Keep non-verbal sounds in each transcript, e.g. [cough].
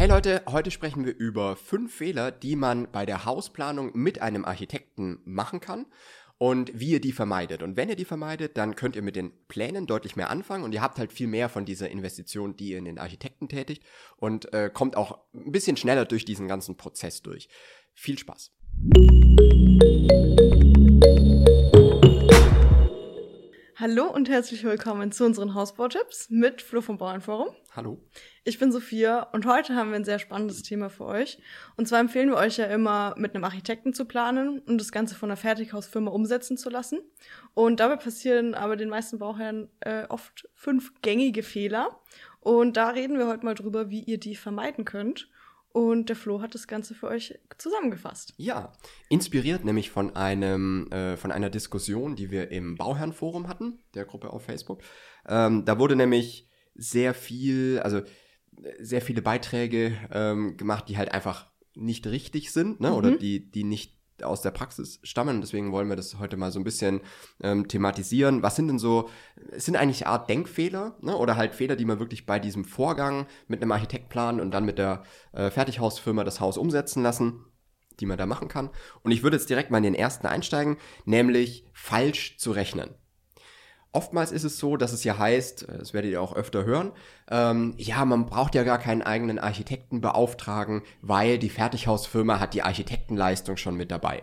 Hey Leute, heute sprechen wir über fünf Fehler, die man bei der Hausplanung mit einem Architekten machen kann und wie ihr die vermeidet. Und wenn ihr die vermeidet, dann könnt ihr mit den Plänen deutlich mehr anfangen und ihr habt halt viel mehr von dieser Investition, die ihr in den Architekten tätigt und äh, kommt auch ein bisschen schneller durch diesen ganzen Prozess durch. Viel Spaß. Hallo und herzlich willkommen zu unseren Hausbautipps mit Flo vom Bauernforum. Hallo. Ich bin Sophia und heute haben wir ein sehr spannendes Thema für euch. Und zwar empfehlen wir euch ja immer, mit einem Architekten zu planen und das Ganze von einer Fertighausfirma umsetzen zu lassen. Und dabei passieren aber den meisten Bauherren äh, oft fünf gängige Fehler. Und da reden wir heute mal drüber, wie ihr die vermeiden könnt. Und der Flo hat das Ganze für euch zusammengefasst. Ja, inspiriert nämlich von einem äh, von einer Diskussion, die wir im Bauherrenforum hatten, der Gruppe auf Facebook. Ähm, da wurde nämlich sehr viel, also sehr viele Beiträge ähm, gemacht, die halt einfach nicht richtig sind, ne? Mhm. Oder die, die nicht aus der Praxis stammen. Deswegen wollen wir das heute mal so ein bisschen ähm, thematisieren. Was sind denn so, es sind eigentlich eine Art Denkfehler ne? oder halt Fehler, die man wirklich bei diesem Vorgang mit einem Architekt planen und dann mit der äh, Fertighausfirma das Haus umsetzen lassen, die man da machen kann. Und ich würde jetzt direkt mal in den ersten einsteigen, nämlich falsch zu rechnen. Oftmals ist es so, dass es ja heißt, äh, das werdet ihr auch öfter hören, ähm, ja, man braucht ja gar keinen eigenen Architekten beauftragen, weil die Fertighausfirma hat die Architektenleistung schon mit dabei.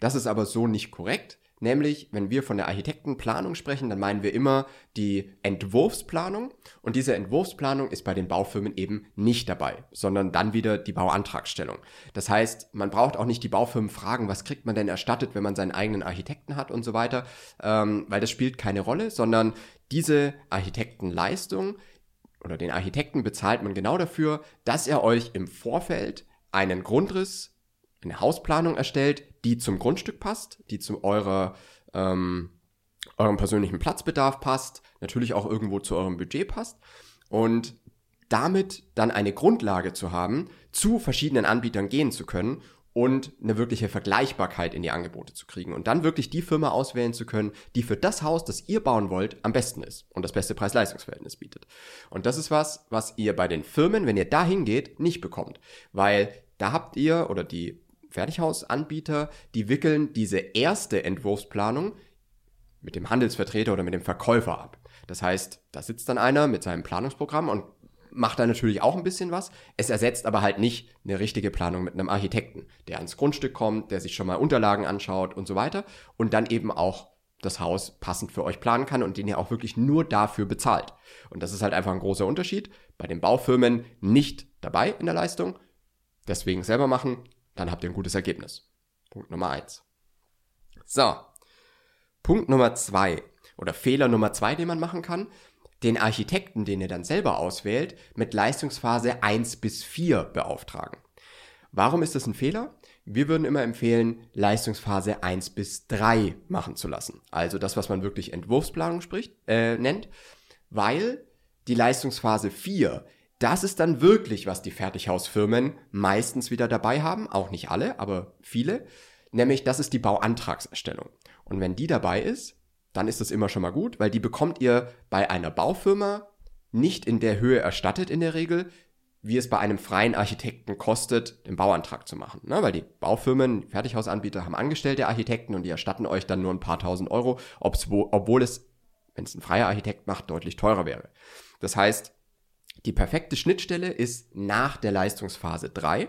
Das ist aber so nicht korrekt. Nämlich, wenn wir von der Architektenplanung sprechen, dann meinen wir immer die Entwurfsplanung. Und diese Entwurfsplanung ist bei den Baufirmen eben nicht dabei, sondern dann wieder die Bauantragstellung. Das heißt, man braucht auch nicht die Baufirmen fragen, was kriegt man denn erstattet, wenn man seinen eigenen Architekten hat und so weiter, ähm, weil das spielt keine Rolle, sondern diese Architektenleistung oder den Architekten bezahlt man genau dafür, dass er euch im Vorfeld einen Grundriss eine Hausplanung erstellt, die zum Grundstück passt, die zu eurer, ähm, eurem persönlichen Platzbedarf passt, natürlich auch irgendwo zu eurem Budget passt und damit dann eine Grundlage zu haben, zu verschiedenen Anbietern gehen zu können und eine wirkliche Vergleichbarkeit in die Angebote zu kriegen und dann wirklich die Firma auswählen zu können, die für das Haus, das ihr bauen wollt, am besten ist und das beste Preis-Leistungs-Verhältnis bietet. Und das ist was, was ihr bei den Firmen, wenn ihr da hingeht, nicht bekommt, weil da habt ihr oder die Fertighausanbieter, die wickeln diese erste Entwurfsplanung mit dem Handelsvertreter oder mit dem Verkäufer ab. Das heißt, da sitzt dann einer mit seinem Planungsprogramm und macht da natürlich auch ein bisschen was. Es ersetzt aber halt nicht eine richtige Planung mit einem Architekten, der ans Grundstück kommt, der sich schon mal Unterlagen anschaut und so weiter und dann eben auch das Haus passend für euch planen kann und den ihr auch wirklich nur dafür bezahlt. Und das ist halt einfach ein großer Unterschied. Bei den Baufirmen nicht dabei in der Leistung. Deswegen selber machen, dann habt ihr ein gutes Ergebnis. Punkt Nummer eins. So. Punkt Nummer zwei oder Fehler Nummer zwei, den man machen kann, den Architekten, den ihr dann selber auswählt, mit Leistungsphase 1 bis 4 beauftragen. Warum ist das ein Fehler? Wir würden immer empfehlen, Leistungsphase 1 bis 3 machen zu lassen. Also das, was man wirklich Entwurfsplanung spricht, äh, nennt, weil die Leistungsphase 4 das ist dann wirklich, was die Fertighausfirmen meistens wieder dabei haben, auch nicht alle, aber viele, nämlich das ist die Bauantragserstellung. Und wenn die dabei ist, dann ist das immer schon mal gut, weil die bekommt ihr bei einer Baufirma nicht in der Höhe erstattet in der Regel, wie es bei einem freien Architekten kostet, den Bauantrag zu machen. Ne? Weil die Baufirmen, Fertighausanbieter haben angestellte Architekten und die erstatten euch dann nur ein paar tausend Euro, obwohl es, wenn es ein freier Architekt macht, deutlich teurer wäre. Das heißt, die perfekte Schnittstelle ist nach der Leistungsphase 3.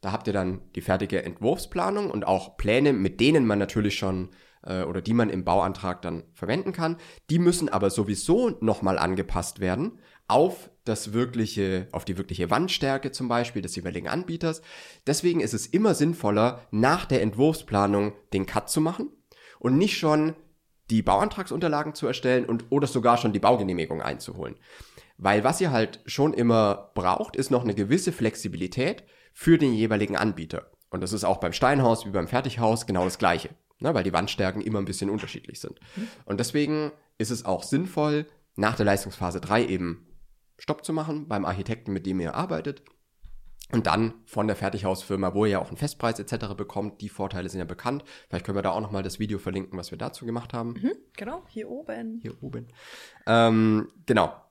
Da habt ihr dann die fertige Entwurfsplanung und auch Pläne, mit denen man natürlich schon äh, oder die man im Bauantrag dann verwenden kann. Die müssen aber sowieso nochmal angepasst werden auf das wirkliche, auf die wirkliche Wandstärke zum Beispiel des jeweiligen Anbieters. Deswegen ist es immer sinnvoller, nach der Entwurfsplanung den Cut zu machen und nicht schon die Bauantragsunterlagen zu erstellen und oder sogar schon die Baugenehmigung einzuholen. Weil was ihr halt schon immer braucht, ist noch eine gewisse Flexibilität für den jeweiligen Anbieter. Und das ist auch beim Steinhaus wie beim Fertighaus genau das Gleiche, ne? weil die Wandstärken immer ein bisschen unterschiedlich sind. Und deswegen ist es auch sinnvoll, nach der Leistungsphase 3 eben Stopp zu machen beim Architekten, mit dem ihr arbeitet. Und dann von der Fertighausfirma, wo ihr ja auch einen Festpreis etc. bekommt. Die Vorteile sind ja bekannt. Vielleicht können wir da auch nochmal das Video verlinken, was wir dazu gemacht haben. Mhm, genau, hier oben. Hier oben. Ähm, genau.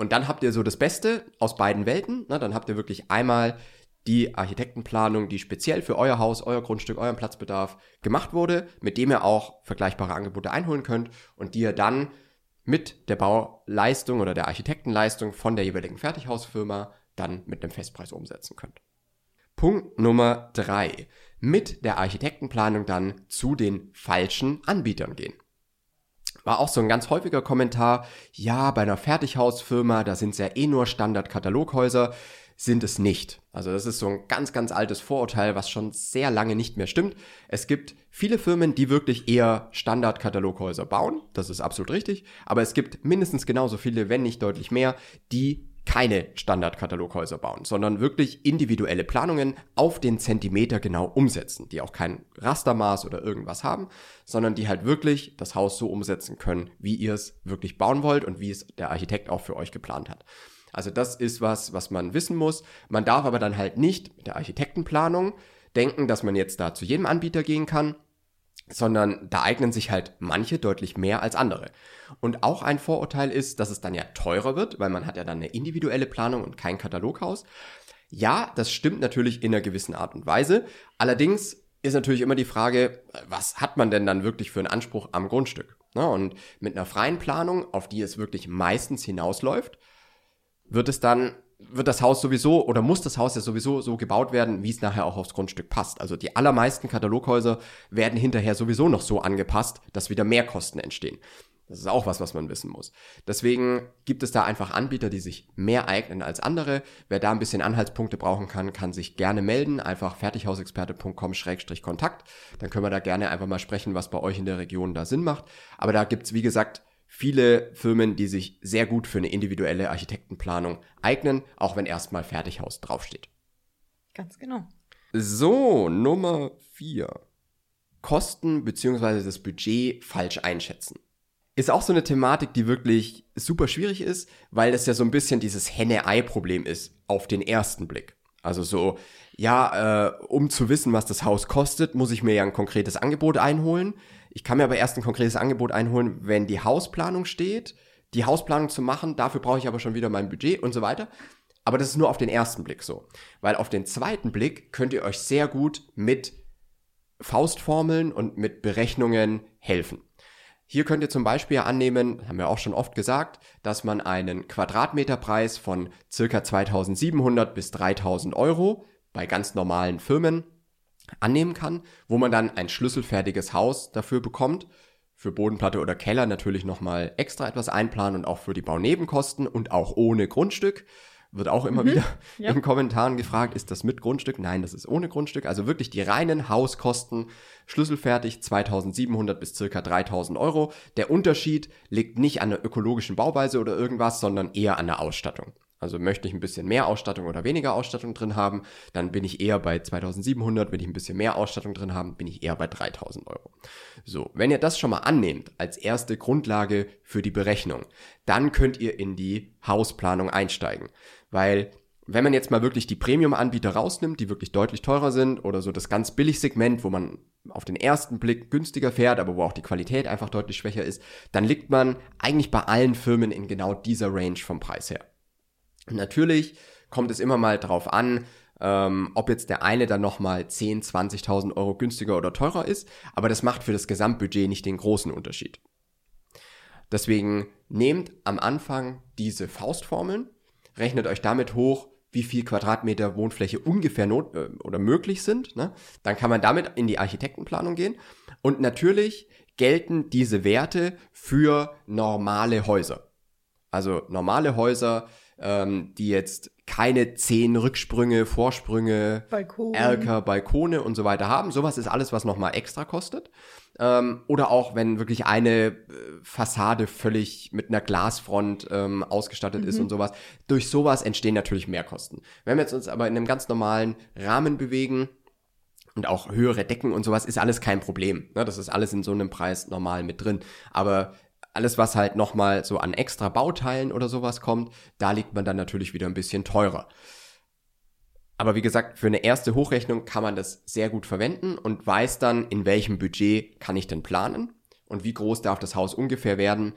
Und dann habt ihr so das Beste aus beiden Welten. Ne? Dann habt ihr wirklich einmal die Architektenplanung, die speziell für euer Haus, euer Grundstück, euren Platzbedarf gemacht wurde, mit dem ihr auch vergleichbare Angebote einholen könnt und die ihr dann mit der Bauleistung oder der Architektenleistung von der jeweiligen Fertighausfirma dann mit einem Festpreis umsetzen könnt. Punkt Nummer drei: Mit der Architektenplanung dann zu den falschen Anbietern gehen. War auch so ein ganz häufiger Kommentar. Ja, bei einer Fertighausfirma, da sind es ja eh nur Standard-Kataloghäuser sind es nicht. Also das ist so ein ganz, ganz altes Vorurteil, was schon sehr lange nicht mehr stimmt. Es gibt viele Firmen, die wirklich eher Standard-Kataloghäuser bauen. Das ist absolut richtig. Aber es gibt mindestens genauso viele, wenn nicht deutlich mehr, die keine Standard-Kataloghäuser bauen, sondern wirklich individuelle Planungen auf den Zentimeter genau umsetzen, die auch kein Rastermaß oder irgendwas haben, sondern die halt wirklich das Haus so umsetzen können, wie ihr es wirklich bauen wollt und wie es der Architekt auch für euch geplant hat. Also das ist was, was man wissen muss. Man darf aber dann halt nicht mit der Architektenplanung denken, dass man jetzt da zu jedem Anbieter gehen kann, sondern da eignen sich halt manche deutlich mehr als andere. Und auch ein Vorurteil ist, dass es dann ja teurer wird, weil man hat ja dann eine individuelle Planung und kein Kataloghaus. Ja, das stimmt natürlich in einer gewissen Art und Weise. Allerdings ist natürlich immer die Frage, was hat man denn dann wirklich für einen Anspruch am Grundstück? Und mit einer freien Planung, auf die es wirklich meistens hinausläuft, wird es dann, wird das Haus sowieso oder muss das Haus ja sowieso so gebaut werden, wie es nachher auch aufs Grundstück passt. Also die allermeisten Kataloghäuser werden hinterher sowieso noch so angepasst, dass wieder mehr Kosten entstehen. Das ist auch was, was man wissen muss. Deswegen gibt es da einfach Anbieter, die sich mehr eignen als andere. Wer da ein bisschen Anhaltspunkte brauchen kann, kann sich gerne melden. Einfach fertighausexperte.com-kontakt. Dann können wir da gerne einfach mal sprechen, was bei euch in der Region da Sinn macht. Aber da gibt's wie gesagt, viele Firmen, die sich sehr gut für eine individuelle Architektenplanung eignen, auch wenn erstmal Fertighaus draufsteht. Ganz genau. So, Nummer vier: Kosten bzw. das Budget falsch einschätzen. Ist auch so eine Thematik, die wirklich super schwierig ist, weil es ja so ein bisschen dieses Henne-Ei-Problem ist auf den ersten Blick. Also so, ja, äh, um zu wissen, was das Haus kostet, muss ich mir ja ein konkretes Angebot einholen. Ich kann mir aber erst ein konkretes Angebot einholen, wenn die Hausplanung steht. Die Hausplanung zu machen, dafür brauche ich aber schon wieder mein Budget und so weiter. Aber das ist nur auf den ersten Blick so. Weil auf den zweiten Blick könnt ihr euch sehr gut mit Faustformeln und mit Berechnungen helfen. Hier könnt ihr zum Beispiel annehmen, haben wir auch schon oft gesagt, dass man einen Quadratmeterpreis von circa 2700 bis 3000 Euro bei ganz normalen Firmen annehmen kann, wo man dann ein schlüsselfertiges Haus dafür bekommt. Für Bodenplatte oder Keller natürlich nochmal extra etwas einplanen und auch für die Baunebenkosten und auch ohne Grundstück. Wird auch immer mhm, wieder ja. in Kommentaren gefragt, ist das mit Grundstück? Nein, das ist ohne Grundstück. Also wirklich die reinen Hauskosten, schlüsselfertig 2700 bis circa 3000 Euro. Der Unterschied liegt nicht an der ökologischen Bauweise oder irgendwas, sondern eher an der Ausstattung. Also möchte ich ein bisschen mehr Ausstattung oder weniger Ausstattung drin haben, dann bin ich eher bei 2700. Wenn ich ein bisschen mehr Ausstattung drin habe, bin ich eher bei 3000 Euro. So, wenn ihr das schon mal annehmt als erste Grundlage für die Berechnung, dann könnt ihr in die Hausplanung einsteigen. Weil wenn man jetzt mal wirklich die Premium-Anbieter rausnimmt, die wirklich deutlich teurer sind oder so das ganz billig Segment, wo man auf den ersten Blick günstiger fährt, aber wo auch die Qualität einfach deutlich schwächer ist, dann liegt man eigentlich bei allen Firmen in genau dieser Range vom Preis her. Natürlich kommt es immer mal drauf an, ähm, ob jetzt der eine dann nochmal 10, 20.000 Euro günstiger oder teurer ist, aber das macht für das Gesamtbudget nicht den großen Unterschied. Deswegen nehmt am Anfang diese Faustformeln, rechnet euch damit hoch, wie viel Quadratmeter Wohnfläche ungefähr not äh, oder möglich sind. Ne? Dann kann man damit in die Architektenplanung gehen. Und natürlich gelten diese Werte für normale Häuser. Also normale Häuser ähm, die jetzt keine zehn Rücksprünge, Vorsprünge, Balkon. Erker, Balkone und so weiter haben. Sowas ist alles, was nochmal extra kostet. Ähm, oder auch, wenn wirklich eine äh, Fassade völlig mit einer Glasfront ähm, ausgestattet mhm. ist und sowas. Durch sowas entstehen natürlich Mehrkosten. Wenn wir jetzt uns aber in einem ganz normalen Rahmen bewegen, und auch höhere Decken und sowas ist alles kein Problem. Ne? Das ist alles in so einem Preis normal mit drin. Aber alles, was halt nochmal so an extra Bauteilen oder sowas kommt, da liegt man dann natürlich wieder ein bisschen teurer. Aber wie gesagt, für eine erste Hochrechnung kann man das sehr gut verwenden und weiß dann, in welchem Budget kann ich denn planen und wie groß darf das Haus ungefähr werden,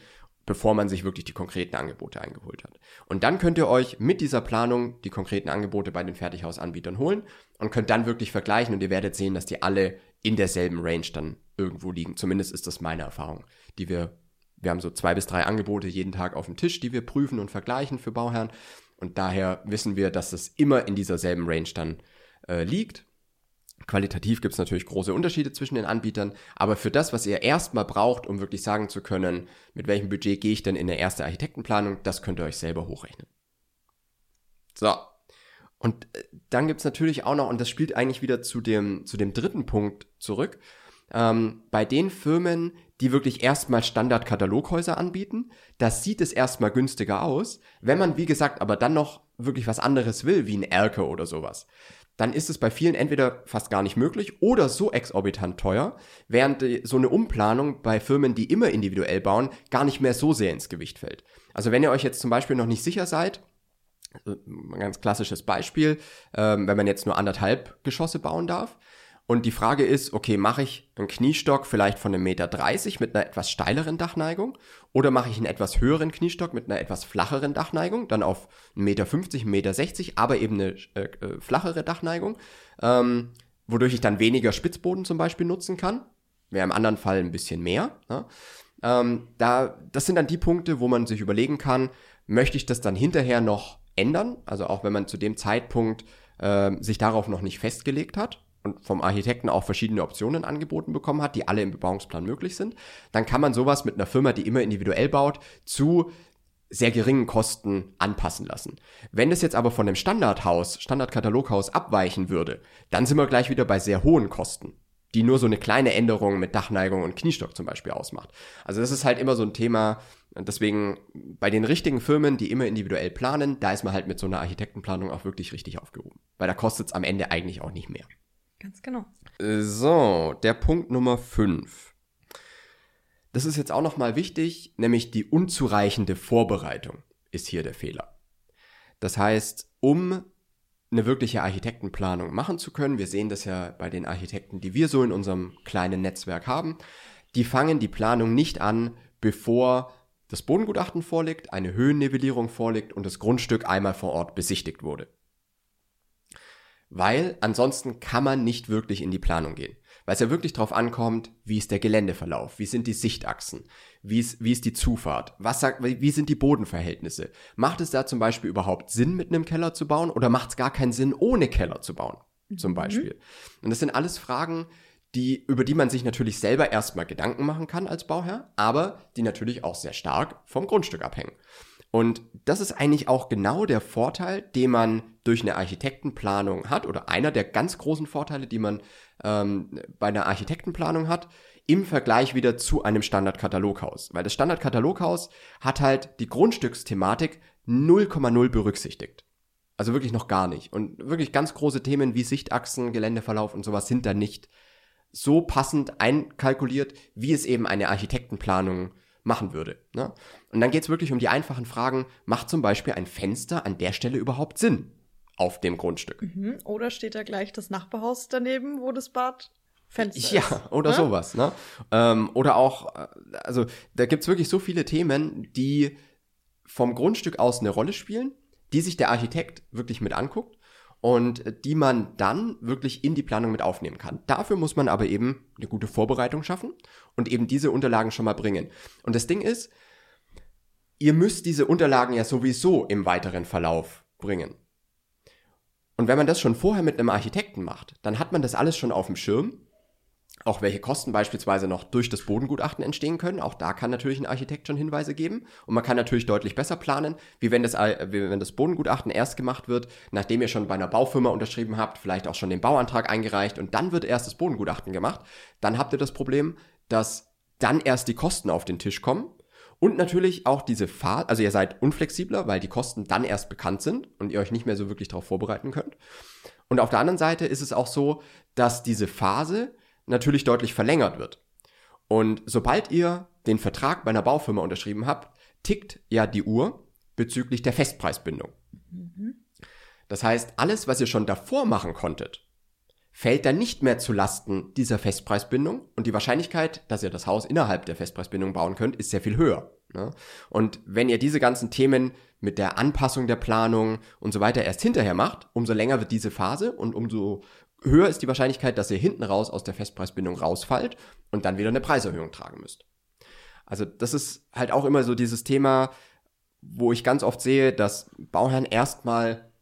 bevor man sich wirklich die konkreten Angebote eingeholt hat. Und dann könnt ihr euch mit dieser Planung die konkreten Angebote bei den Fertighausanbietern holen und könnt dann wirklich vergleichen und ihr werdet sehen, dass die alle in derselben Range dann irgendwo liegen. Zumindest ist das meine Erfahrung, die wir, wir haben so zwei bis drei Angebote jeden Tag auf dem Tisch, die wir prüfen und vergleichen für Bauherren. Und daher wissen wir, dass es immer in dieser selben Range dann äh, liegt. Qualitativ gibt es natürlich große Unterschiede zwischen den Anbietern, aber für das, was ihr erstmal braucht, um wirklich sagen zu können, mit welchem Budget gehe ich denn in eine erste Architektenplanung, das könnt ihr euch selber hochrechnen. So. Und äh, dann gibt es natürlich auch noch, und das spielt eigentlich wieder zu dem, zu dem dritten Punkt zurück, ähm, bei den Firmen, die wirklich erstmal Standard-Kataloghäuser anbieten, das sieht es erstmal günstiger aus. Wenn man, wie gesagt, aber dann noch wirklich was anderes will, wie ein Erke oder sowas, dann ist es bei vielen entweder fast gar nicht möglich oder so exorbitant teuer, während so eine Umplanung bei Firmen, die immer individuell bauen, gar nicht mehr so sehr ins Gewicht fällt. Also wenn ihr euch jetzt zum Beispiel noch nicht sicher seid, ein ganz klassisches Beispiel, ähm, wenn man jetzt nur anderthalb Geschosse bauen darf, und die Frage ist, okay, mache ich einen Kniestock vielleicht von einem Meter dreißig mit einer etwas steileren Dachneigung oder mache ich einen etwas höheren Kniestock mit einer etwas flacheren Dachneigung, dann auf 1,50 Meter, 1,60 Meter, aber eben eine äh, äh, flachere Dachneigung, ähm, wodurch ich dann weniger Spitzboden zum Beispiel nutzen kann. Wäre im anderen Fall ein bisschen mehr. Ne? Ähm, da, das sind dann die Punkte, wo man sich überlegen kann, möchte ich das dann hinterher noch ändern? Also auch wenn man zu dem Zeitpunkt äh, sich darauf noch nicht festgelegt hat und vom Architekten auch verschiedene Optionen angeboten bekommen hat, die alle im Bebauungsplan möglich sind, dann kann man sowas mit einer Firma, die immer individuell baut, zu sehr geringen Kosten anpassen lassen. Wenn es jetzt aber von dem Standardhaus, Standardkataloghaus abweichen würde, dann sind wir gleich wieder bei sehr hohen Kosten, die nur so eine kleine Änderung mit Dachneigung und Kniestock zum Beispiel ausmacht. Also das ist halt immer so ein Thema, deswegen bei den richtigen Firmen, die immer individuell planen, da ist man halt mit so einer Architektenplanung auch wirklich richtig aufgehoben. Weil da kostet es am Ende eigentlich auch nicht mehr. Ganz genau. So, der Punkt Nummer 5. Das ist jetzt auch nochmal wichtig, nämlich die unzureichende Vorbereitung ist hier der Fehler. Das heißt, um eine wirkliche Architektenplanung machen zu können, wir sehen das ja bei den Architekten, die wir so in unserem kleinen Netzwerk haben, die fangen die Planung nicht an, bevor das Bodengutachten vorliegt, eine Höhennivellierung vorliegt und das Grundstück einmal vor Ort besichtigt wurde weil ansonsten kann man nicht wirklich in die Planung gehen. Weil es ja wirklich darauf ankommt, wie ist der Geländeverlauf, wie sind die Sichtachsen, wie ist, wie ist die Zufahrt, was sagt, wie sind die Bodenverhältnisse. Macht es da zum Beispiel überhaupt Sinn, mit einem Keller zu bauen oder macht es gar keinen Sinn, ohne Keller zu bauen, zum mhm. Beispiel. Und das sind alles Fragen, die, über die man sich natürlich selber erstmal Gedanken machen kann als Bauherr, aber die natürlich auch sehr stark vom Grundstück abhängen. Und das ist eigentlich auch genau der Vorteil, den man durch eine Architektenplanung hat, oder einer der ganz großen Vorteile, die man ähm, bei einer Architektenplanung hat, im Vergleich wieder zu einem Standardkataloghaus. Weil das Standardkataloghaus hat halt die Grundstücksthematik 0,0 berücksichtigt. Also wirklich noch gar nicht. Und wirklich ganz große Themen wie Sichtachsen, Geländeverlauf und sowas sind da nicht so passend einkalkuliert, wie es eben eine Architektenplanung machen würde. Ne? Und dann geht es wirklich um die einfachen Fragen, macht zum Beispiel ein Fenster an der Stelle überhaupt Sinn auf dem Grundstück? Mhm. Oder steht da gleich das Nachbarhaus daneben, wo das Bad Fenster ja, ist? oder ne? sowas. Ne? Ähm, oder auch, äh, also da gibt es wirklich so viele Themen, die vom Grundstück aus eine Rolle spielen, die sich der Architekt wirklich mit anguckt und die man dann wirklich in die Planung mit aufnehmen kann. Dafür muss man aber eben eine gute Vorbereitung schaffen und eben diese Unterlagen schon mal bringen. Und das Ding ist, ihr müsst diese Unterlagen ja sowieso im weiteren Verlauf bringen. Und wenn man das schon vorher mit einem Architekten macht, dann hat man das alles schon auf dem Schirm auch welche Kosten beispielsweise noch durch das Bodengutachten entstehen können. Auch da kann natürlich ein Architekt schon Hinweise geben. Und man kann natürlich deutlich besser planen, wie wenn das, wie wenn das Bodengutachten erst gemacht wird, nachdem ihr schon bei einer Baufirma unterschrieben habt, vielleicht auch schon den Bauantrag eingereicht und dann wird erst das Bodengutachten gemacht. Dann habt ihr das Problem, dass dann erst die Kosten auf den Tisch kommen. Und natürlich auch diese Phase, also ihr seid unflexibler, weil die Kosten dann erst bekannt sind und ihr euch nicht mehr so wirklich darauf vorbereiten könnt. Und auf der anderen Seite ist es auch so, dass diese Phase natürlich deutlich verlängert wird. Und sobald ihr den Vertrag bei einer Baufirma unterschrieben habt, tickt ja die Uhr bezüglich der Festpreisbindung. Mhm. Das heißt, alles, was ihr schon davor machen konntet, fällt dann nicht mehr zu Lasten dieser Festpreisbindung und die Wahrscheinlichkeit, dass ihr das Haus innerhalb der Festpreisbindung bauen könnt, ist sehr viel höher. Ne? Und wenn ihr diese ganzen Themen mit der Anpassung der Planung und so weiter erst hinterher macht, umso länger wird diese Phase und umso höher ist die Wahrscheinlichkeit, dass ihr hinten raus aus der Festpreisbindung rausfallt und dann wieder eine Preiserhöhung tragen müsst. Also das ist halt auch immer so dieses Thema, wo ich ganz oft sehe, dass Bauherren erstmal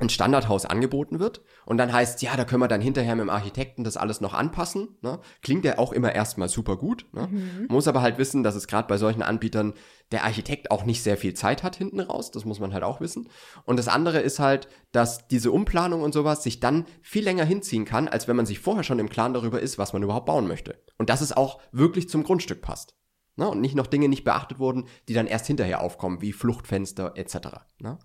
ein Standardhaus angeboten wird und dann heißt, ja, da können wir dann hinterher mit dem Architekten das alles noch anpassen. Ne? Klingt ja auch immer erstmal super gut. Ne? Mhm. Muss aber halt wissen, dass es gerade bei solchen Anbietern der Architekt auch nicht sehr viel Zeit hat hinten raus. Das muss man halt auch wissen. Und das andere ist halt, dass diese Umplanung und sowas sich dann viel länger hinziehen kann, als wenn man sich vorher schon im Klaren darüber ist, was man überhaupt bauen möchte. Und dass es auch wirklich zum Grundstück passt. Ne? Und nicht noch Dinge nicht beachtet wurden, die dann erst hinterher aufkommen, wie Fluchtfenster etc. Ne?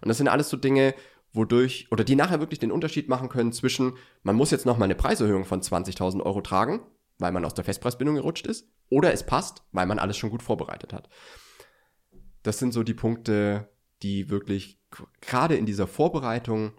Und das sind alles so Dinge, wodurch, oder die nachher wirklich den Unterschied machen können zwischen, man muss jetzt nochmal eine Preiserhöhung von 20.000 Euro tragen, weil man aus der Festpreisbindung gerutscht ist, oder es passt, weil man alles schon gut vorbereitet hat. Das sind so die Punkte, die wirklich gerade in dieser Vorbereitung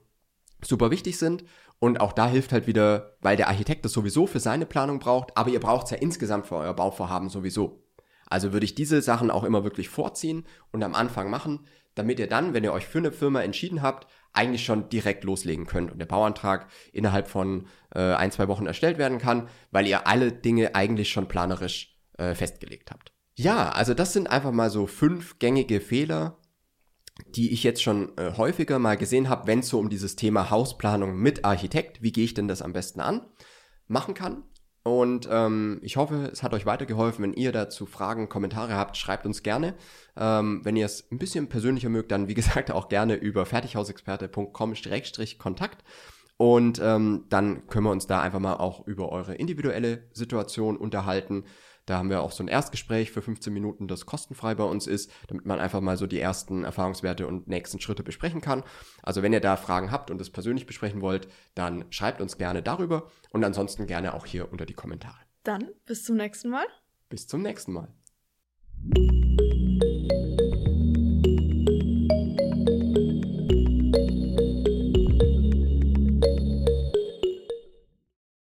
super wichtig sind. Und auch da hilft halt wieder, weil der Architekt das sowieso für seine Planung braucht, aber ihr braucht es ja insgesamt für euer Bauvorhaben sowieso. Also würde ich diese Sachen auch immer wirklich vorziehen und am Anfang machen, damit ihr dann, wenn ihr euch für eine Firma entschieden habt, eigentlich schon direkt loslegen könnt und der Bauantrag innerhalb von äh, ein, zwei Wochen erstellt werden kann, weil ihr alle Dinge eigentlich schon planerisch äh, festgelegt habt. Ja, also das sind einfach mal so fünf gängige Fehler, die ich jetzt schon äh, häufiger mal gesehen habe, wenn es so um dieses Thema Hausplanung mit Architekt, wie gehe ich denn das am besten an, machen kann. Und ähm, ich hoffe, es hat euch weitergeholfen. Wenn ihr dazu Fragen, Kommentare habt, schreibt uns gerne. Ähm, wenn ihr es ein bisschen persönlicher mögt, dann wie [laughs] gesagt auch gerne über fertighausexperte.com-kontakt. Und ähm, dann können wir uns da einfach mal auch über eure individuelle Situation unterhalten. Da haben wir auch so ein Erstgespräch für 15 Minuten, das kostenfrei bei uns ist, damit man einfach mal so die ersten Erfahrungswerte und nächsten Schritte besprechen kann. Also wenn ihr da Fragen habt und es persönlich besprechen wollt, dann schreibt uns gerne darüber und ansonsten gerne auch hier unter die Kommentare. Dann bis zum nächsten Mal. Bis zum nächsten Mal.